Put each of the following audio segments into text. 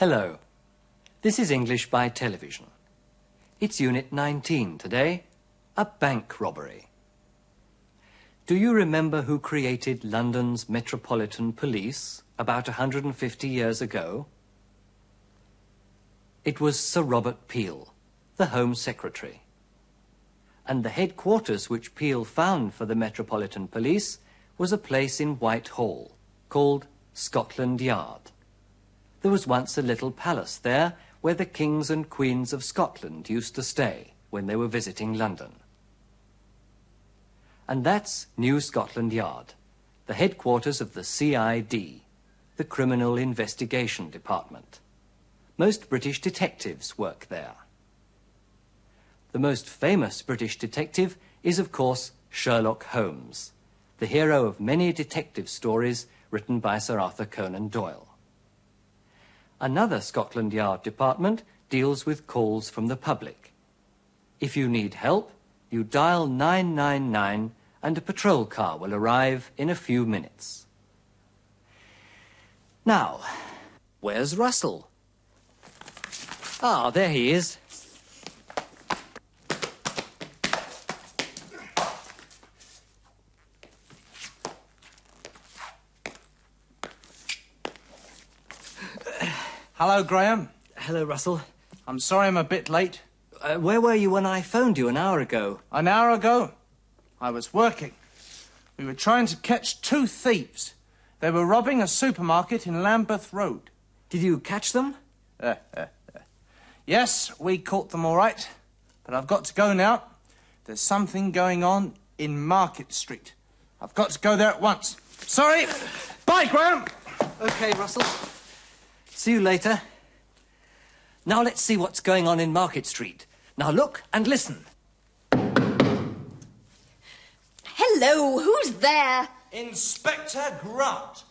Hello. This is English by television. It's Unit 19 today, a bank robbery. Do you remember who created London's Metropolitan Police about 150 years ago? It was Sir Robert Peel, the Home Secretary. And the headquarters which Peel found for the Metropolitan Police was a place in Whitehall called Scotland Yard. There was once a little palace there where the kings and queens of Scotland used to stay when they were visiting London. And that's New Scotland Yard, the headquarters of the CID, the Criminal Investigation Department. Most British detectives work there. The most famous British detective is, of course, Sherlock Holmes, the hero of many detective stories written by Sir Arthur Conan Doyle. Another Scotland Yard department deals with calls from the public. If you need help, you dial 999 and a patrol car will arrive in a few minutes. Now, where's Russell? Ah, there he is. Hello, Graham. Hello, Russell. I'm sorry I'm a bit late. Uh, where were you when I phoned you an hour ago? An hour ago, I was working. We were trying to catch two thieves. They were robbing a supermarket in Lambeth Road. Did you catch them? Uh, uh. Yes, we caught them all right. But I've got to go now. There's something going on in Market Street. I've got to go there at once. Sorry. Bye, Graham. Okay, Russell. See you later. Now let's see what's going on in Market Street. Now look and listen. Hello, who's there? Inspector Grant.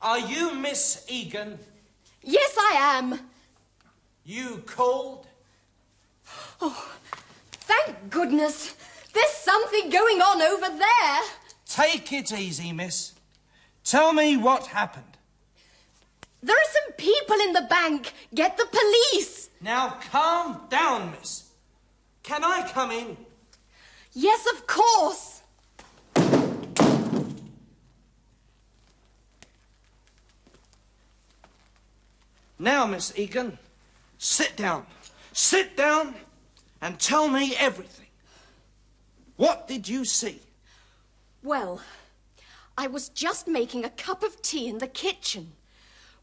Are you Miss Egan? Yes, I am. You called? Oh, thank goodness. There's something going on over there. Take it easy, miss. Tell me what happened. There are some people in the bank. Get the police. Now calm down, miss. Can I come in? Yes, of course. Now, Miss Egan, sit down. Sit down and tell me everything. What did you see? Well, I was just making a cup of tea in the kitchen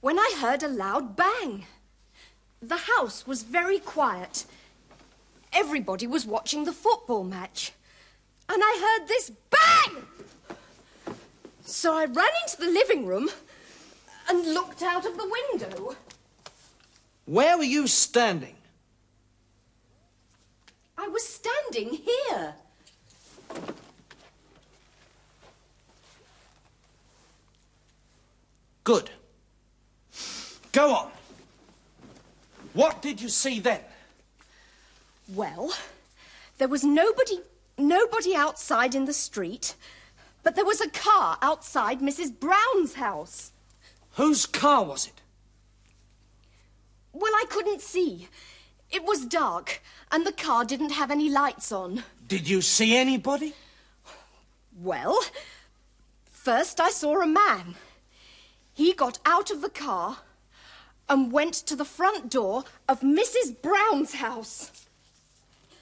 when I heard a loud bang. The house was very quiet. Everybody was watching the football match. And I heard this bang! So I ran into the living room and looked out of the window. Where were you standing? I was standing here. Good. Go on. What did you see then? Well, there was nobody nobody outside in the street, but there was a car outside Mrs. Brown's house. Whose car was it? Well, I couldn't see. It was dark, and the car didn't have any lights on. Did you see anybody? Well, first I saw a man. He got out of the car and went to the front door of Mrs. Brown's house.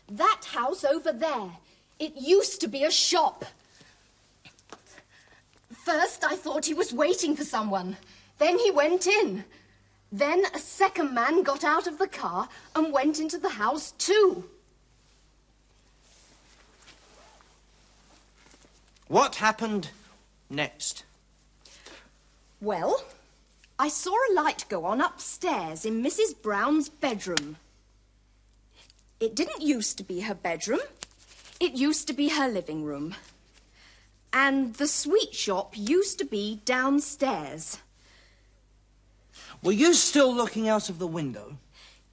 That house over there. It used to be a shop. First, I thought he was waiting for someone. Then he went in. Then a second man got out of the car and went into the house too. What happened next? Well, I saw a light go on upstairs in Mrs. Brown's bedroom. It didn't used to be her bedroom. It used to be her living room. And the sweet shop used to be downstairs. Were you still looking out of the window?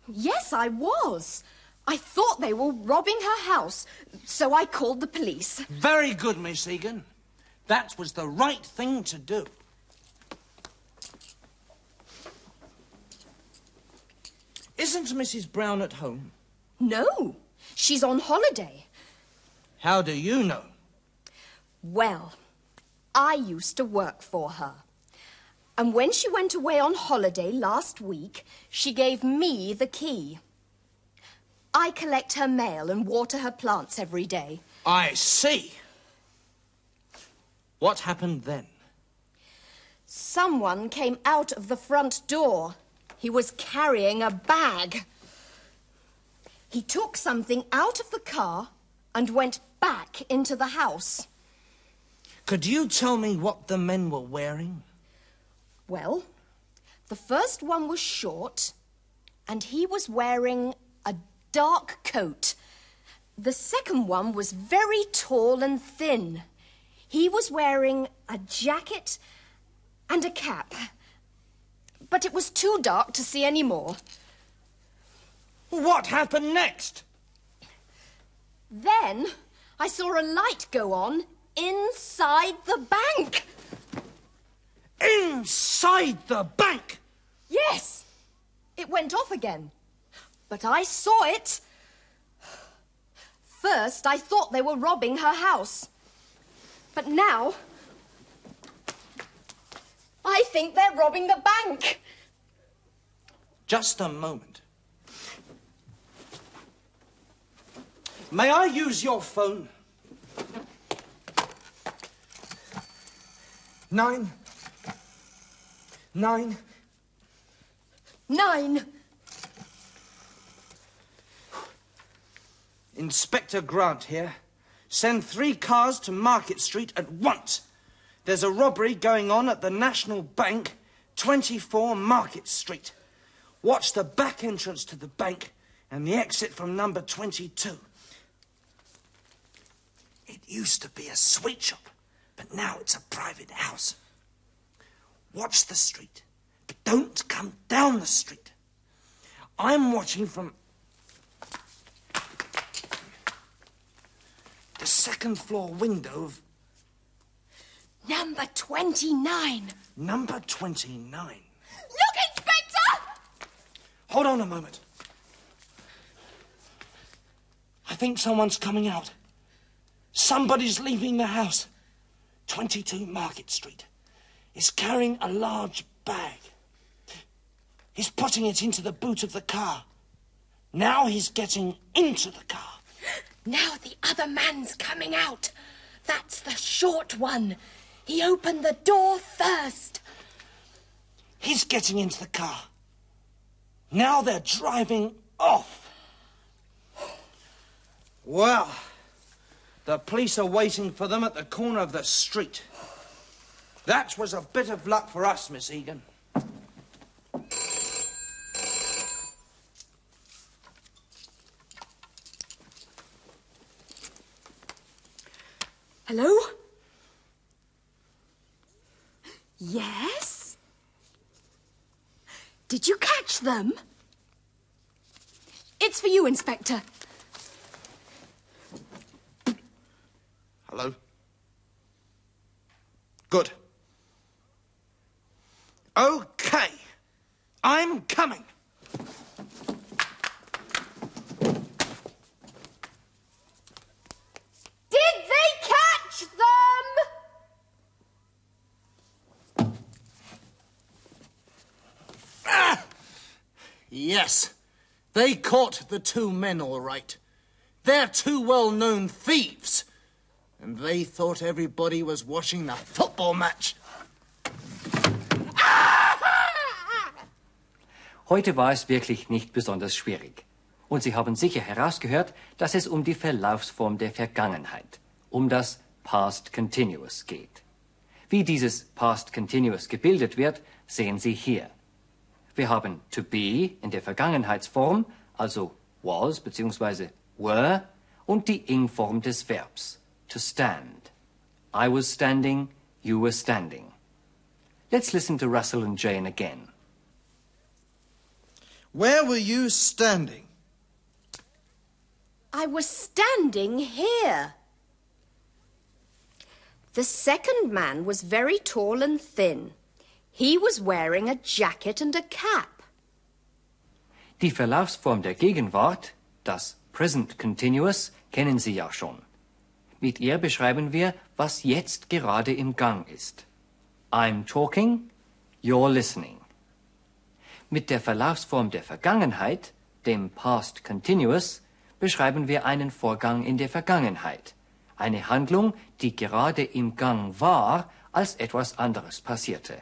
Yes, I was. I thought they were robbing her house, so I called the police. Very good, Miss Egan. That was the right thing to do. Isn't Mrs. Brown at home? No, she's on holiday. How do you know? Well, I used to work for her. And when she went away on holiday last week, she gave me the key. I collect her mail and water her plants every day. I see. What happened then? Someone came out of the front door. He was carrying a bag. He took something out of the car and went back into the house. Could you tell me what the men were wearing? Well, the first one was short, and he was wearing a dark coat. The second one was very tall and thin. He was wearing a jacket and a cap. But it was too dark to see any more. What happened next? Then I saw a light go on inside the bank. Inside the bank! Yes, it went off again. But I saw it. First, I thought they were robbing her house. But now, I think they're robbing the bank. Just a moment. May I use your phone? Nine. Nine. Nine. Inspector Grant here. Send three cars to Market Street at once. There's a robbery going on at the National Bank, 24 Market Street. Watch the back entrance to the bank and the exit from number 22. It used to be a sweet shop, but now it's a private house. Watch the street, but don't come down the street. I'm watching from the second floor window of Number 29. number 29. Look, Inspector! Hold on a moment. I think someone's coming out. Somebody's leaving the house. 22 Market Street. He's carrying a large bag. He's putting it into the boot of the car. Now he's getting into the car. Now the other man's coming out. That's the short one. He opened the door first. He's getting into the car. Now they're driving off. Well, the police are waiting for them at the corner of the street. That was a bit of luck for us, Miss Egan. Hello? Yes? Did you catch them? It's for you, Inspector. Hello? Good. Caught the two men all right. They're two well known thieves. And they thought everybody was watching the football match. Heute war es wirklich nicht besonders schwierig. Und Sie haben sicher herausgehört, dass es um die Verlaufsform der Vergangenheit, um das Past Continuous geht. Wie dieses Past Continuous gebildet wird, sehen Sie hier. Wir haben to be in der Vergangenheitsform, also was bzw. were, und die ing-Form des Verbs, to stand. I was standing, you were standing. Let's listen to Russell and Jane again. Where were you standing? I was standing here. The second man was very tall and thin. He was wearing a jacket and a cap. Die Verlaufsform der Gegenwart, das Present Continuous, kennen Sie ja schon. Mit ihr beschreiben wir, was jetzt gerade im Gang ist. I'm talking, you're listening. Mit der Verlaufsform der Vergangenheit, dem Past Continuous, beschreiben wir einen Vorgang in der Vergangenheit, eine Handlung, die gerade im Gang war, als etwas anderes passierte.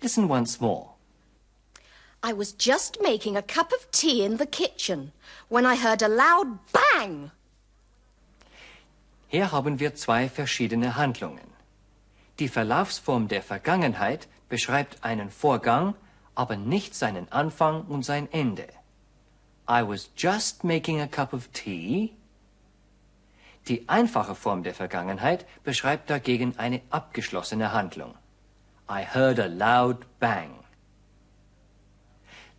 Listen once more. I was just making a cup of tea in the kitchen when I heard a loud bang. Hier haben wir zwei verschiedene Handlungen. Die Verlaufsform der Vergangenheit beschreibt einen Vorgang, aber nicht seinen Anfang und sein Ende. I was just making a cup of tea. Die einfache Form der Vergangenheit beschreibt dagegen eine abgeschlossene Handlung. I heard a loud bang.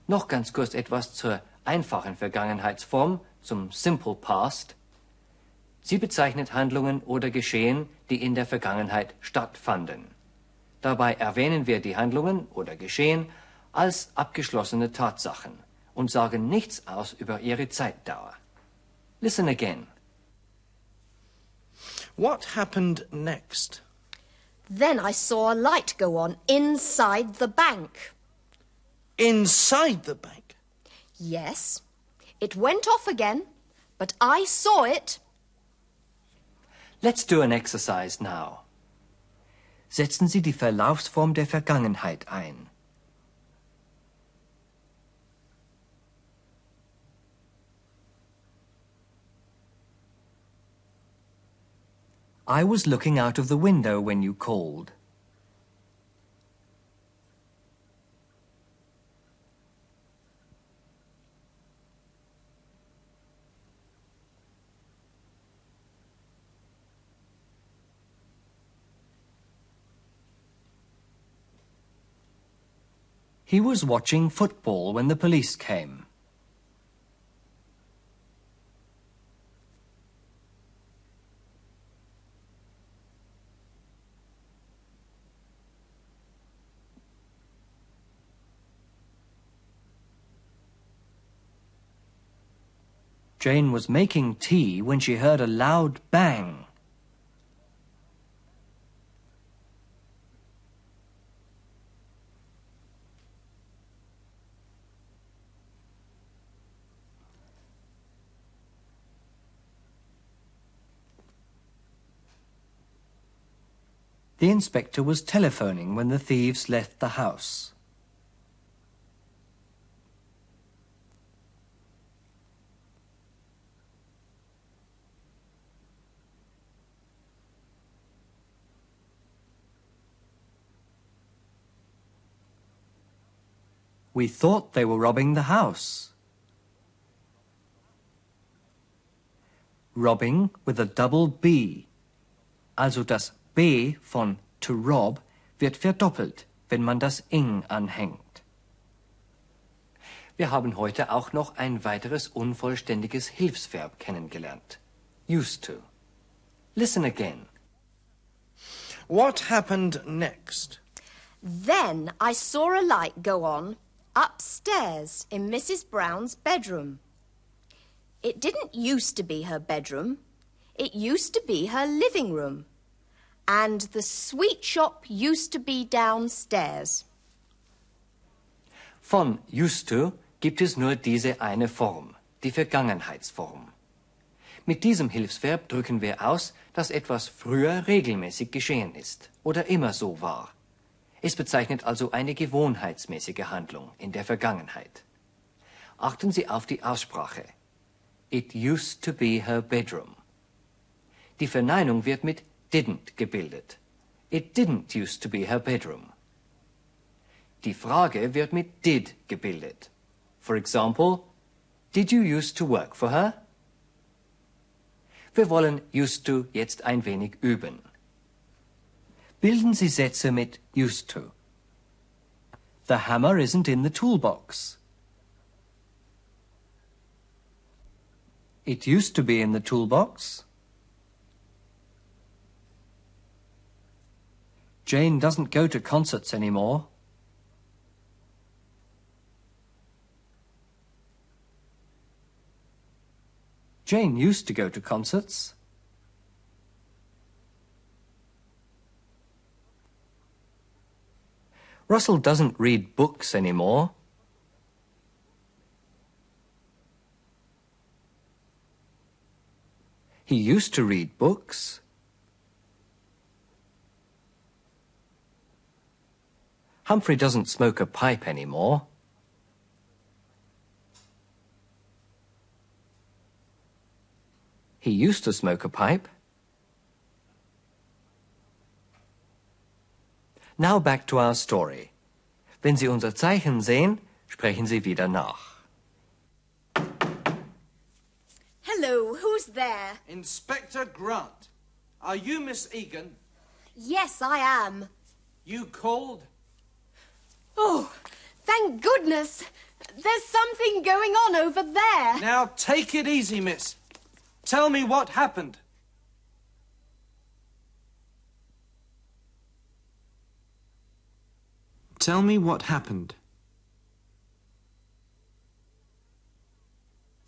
Noch ganz kurz etwas zur einfachen Vergangenheitsform, zum Simple Past. Sie bezeichnet Handlungen oder Geschehen, die in der Vergangenheit stattfanden. Dabei erwähnen wir die Handlungen oder Geschehen als abgeschlossene Tatsachen und sagen nichts aus über ihre Zeitdauer. Listen again. What happened next? Then I saw a light go on inside the bank. Inside the bank? Yes, it went off again, but I saw it. Let's do an exercise now. Setzen Sie die Verlaufsform der Vergangenheit ein. I was looking out of the window when you called. He was watching football when the police came. Jane was making tea when she heard a loud bang. The inspector was telephoning when the thieves left the house. We thought they were robbing the house. Robbing with a double B. Also das B von to rob wird verdoppelt, wenn man das ing anhängt. Wir haben heute auch noch ein weiteres unvollständiges Hilfsverb kennengelernt. Used to. Listen again. What happened next? Then I saw a light go on upstairs in Mrs. Brown's bedroom. It didn't used to be her bedroom. It used to be her living room. And the sweet shop used to be downstairs. Von used to gibt es nur diese eine Form, die Vergangenheitsform. Mit diesem Hilfsverb drücken wir aus, dass etwas früher regelmäßig geschehen ist oder immer so war. Es bezeichnet also eine gewohnheitsmäßige Handlung in der Vergangenheit. Achten Sie auf die Aussprache. It used to be her bedroom. Die Verneinung wird mit didn't gebildet. It didn't used to be her bedroom. Die Frage wird mit did gebildet. For example, did you used to work for her? Wir wollen used to jetzt ein wenig üben. Bilden Sie Sätze mit used to. The hammer isn't in the toolbox. It used to be in the toolbox. Jane doesn't go to concerts anymore. Jane used to go to concerts. Russell doesn't read books anymore. He used to read books. Humphrey doesn't smoke a pipe anymore. He used to smoke a pipe. Now back to our story. Wenn Sie unser Zeichen sehen, sprechen Sie wieder nach. Hello, who's there? Inspector Grant. Are you Miss Egan? Yes, I am. You called? Oh, thank goodness. There's something going on over there. Now take it easy, miss. Tell me what happened. Tell me what happened.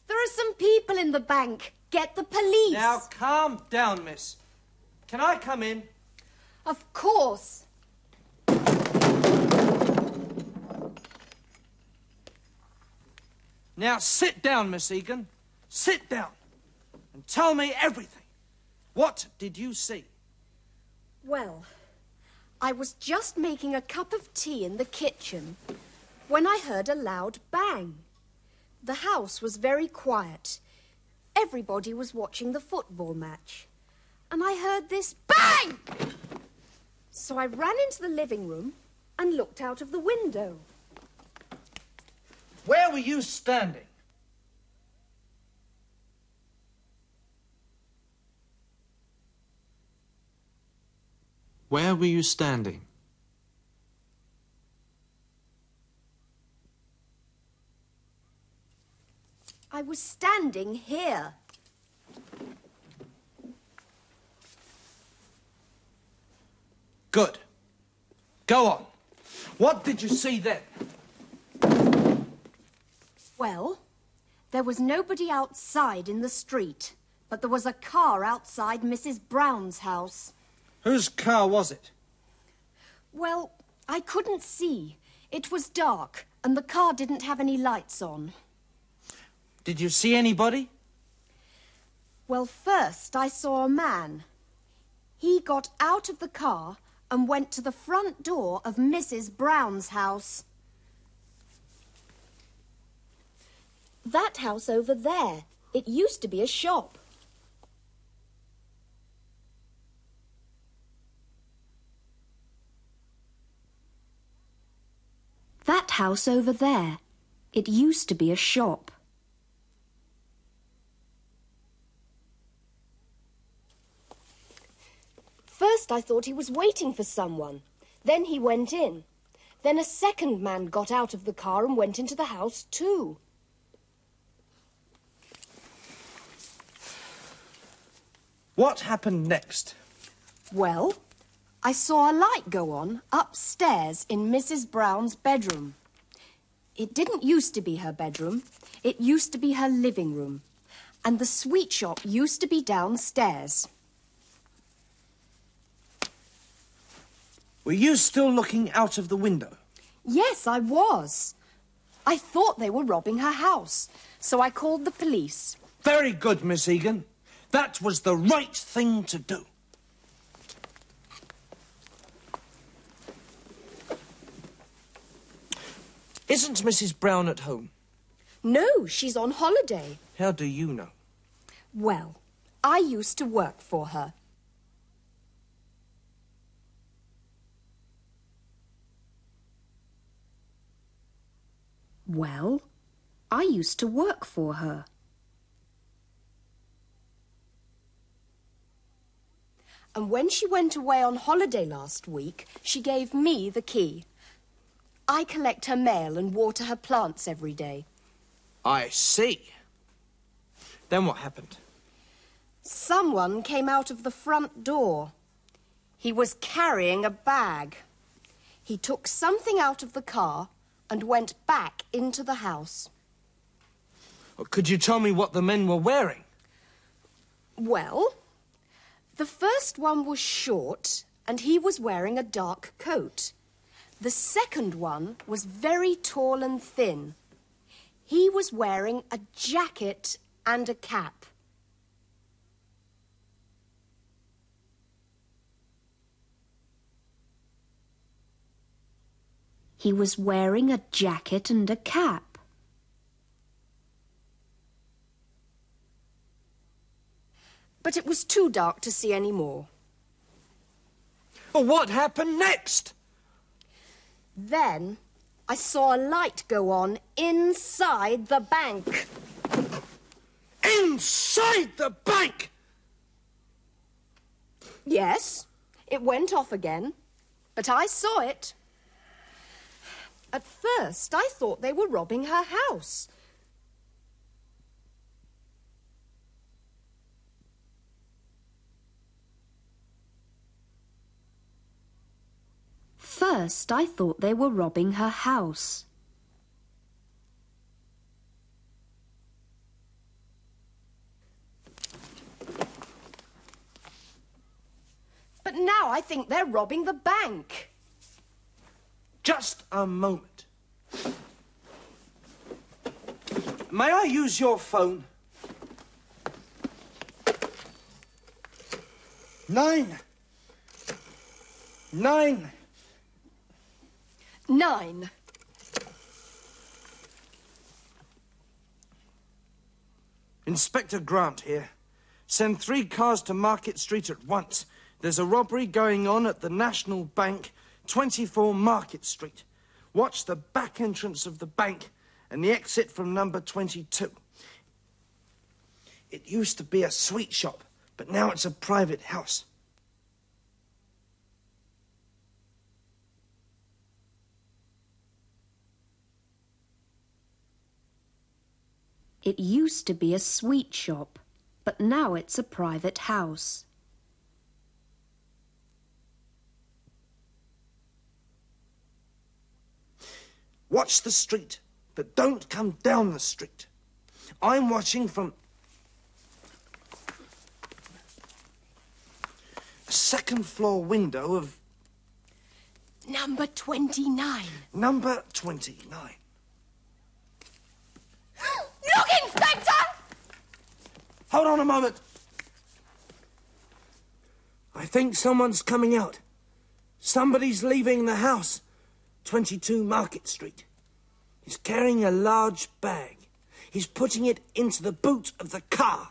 There are some people in the bank. Get the police. Now calm down, miss. Can I come in? Of course. Now sit down, Miss Egan. Sit down and tell me everything. What did you see? Well, I was just making a cup of tea in the kitchen when I heard a loud bang. The house was very quiet. Everybody was watching the football match. And I heard this bang! So I ran into the living room and looked out of the window. Where were you standing? Where were you standing? I was standing here. Good. Go on. What did you see then? Well, there was nobody outside in the street, but there was a car outside Mrs. Brown's house. Whose car was it? Well, I couldn't see. It was dark, and the car didn't have any lights on. Did you see anybody? Well, first I saw a man. He got out of the car and went to the front door of Mrs. Brown's house. That house over there. It used to be a shop. That house over there. It used to be a shop. First I thought he was waiting for someone. Then he went in. Then a second man got out of the car and went into the house too. What happened next? Well, I saw a light go on upstairs in Mrs. Brown's bedroom. It didn't used to be her bedroom. It used to be her living room. And the sweet shop used to be downstairs. Were you still looking out of the window? Yes, I was. I thought they were robbing her house, so I called the police. Very good, Miss Egan. That was the right thing to do. Isn't Mrs. Brown at home? No, she's on holiday. How do you know? Well, I used to work for her. Well, I used to work for her. And when she went away on holiday last week, she gave me the key. I collect her mail and water her plants every day. I see. Then what happened? Someone came out of the front door. He was carrying a bag. He took something out of the car and went back into the house. Could you tell me what the men were wearing? Well, the first one was short and he was wearing a dark coat. The second one was very tall and thin. He was wearing a jacket and a cap. He was wearing a jacket and a cap. But it was too dark to see any more. Well, what happened next? Then I saw a light go on inside the bank. Inside the bank! Yes, it went off again, but I saw it. At first, I thought they were robbing her house. First, I thought they were robbing her house. But now I think they're robbing the bank. Just a moment. May I use your phone? Nine. Nine. Nine. Inspector Grant here. Send three cars to Market Street at once. There's a robbery going on at the National Bank, 24 Market Street. Watch the back entrance of the bank and the exit from number 22. It used to be a sweet shop, but now it's a private house. It used to be a sweet shop, but now it's a private house. Watch the street, but don't come down the street. I'm watching from a second floor window of Number 29. number 29. Look, Inspector! Hold on a moment. I think someone's coming out. Somebody's leaving the house. 22 Market Street. He's carrying a large bag. He's putting it into the boot of the car.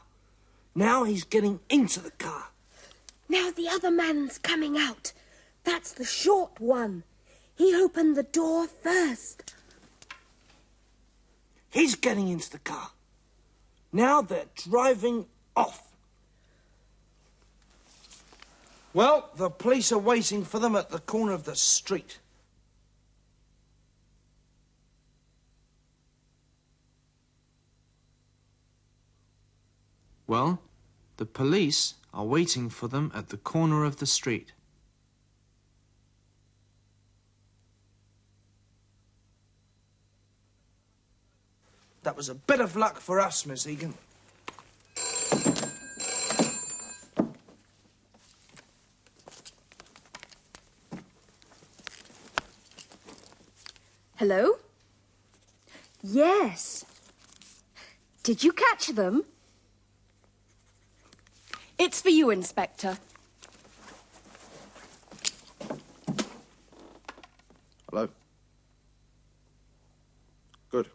Now he's getting into the car. Now the other man's coming out. That's the short one. He opened the door first. He's getting into the car. Now they're driving off. Well, the police are waiting for them at the corner of the street. Well, the police are waiting for them at the corner of the street. That was a bit of luck for us, Miss Egan. Hello? Yes. Did you catch them? It's for you, Inspector. Hello? Good.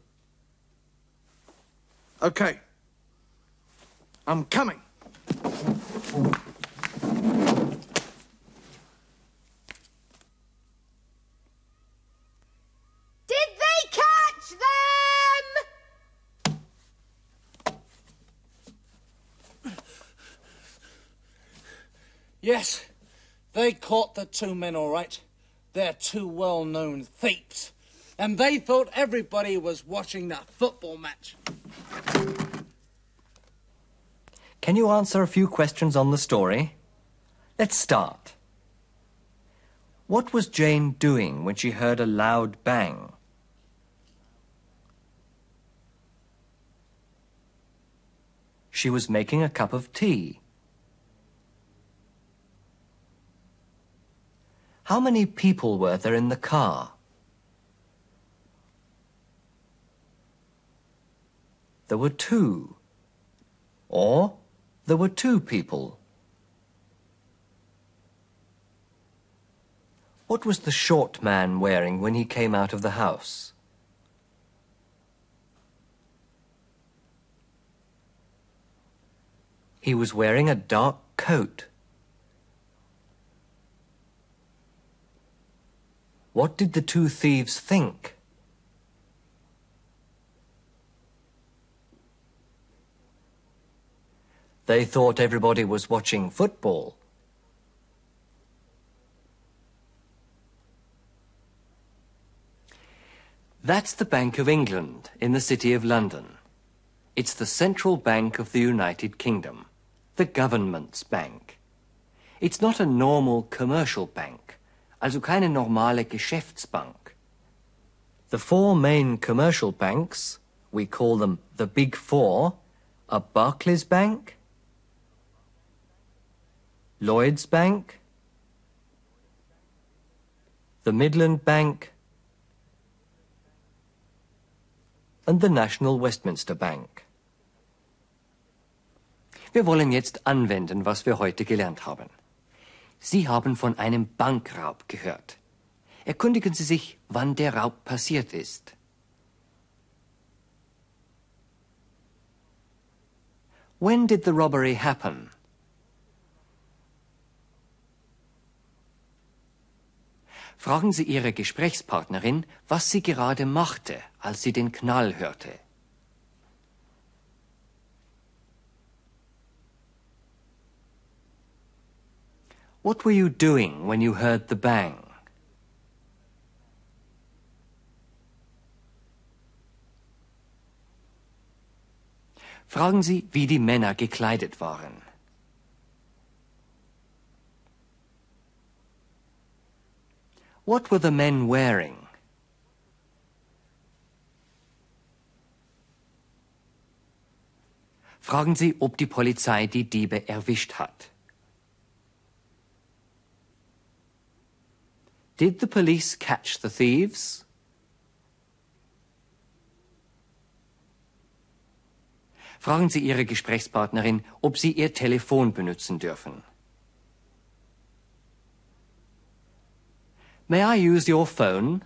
Okay. I'm coming. Did they catch them? Yes, they caught the two men all right. They're two well known thieves. And they thought everybody was watching that football match. Can you answer a few questions on the story? Let's start. What was Jane doing when she heard a loud bang? She was making a cup of tea. How many people were there in the car? There were two. Or there were two people. What was the short man wearing when he came out of the house? He was wearing a dark coat. What did the two thieves think? They thought everybody was watching football. That's the Bank of England in the City of London. It's the central bank of the United Kingdom, the government's bank. It's not a normal commercial bank, also keine normale Geschäftsbank. The four main commercial banks, we call them the Big Four, are Barclays Bank, Lloyds Bank, the Midland Bank, and the National Westminster Bank. Wir wollen jetzt anwenden, was wir heute gelernt haben. Sie haben von einem Bankraub gehört. Erkundigen Sie sich, wann der Raub passiert ist. When did the robbery happen? Fragen Sie Ihre Gesprächspartnerin, was sie gerade machte, als sie den Knall hörte. What were you doing when you heard the bang? Fragen Sie, wie die Männer gekleidet waren. What were the men wearing? Fragen Sie, ob die Polizei die Diebe erwischt hat. Did the police catch the thieves? Fragen Sie Ihre Gesprächspartnerin, ob Sie Ihr Telefon benutzen dürfen. May I use your phone?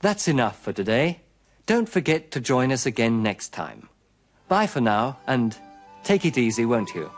That's enough for today. Don't forget to join us again next time. Bye for now, and take it easy, won't you?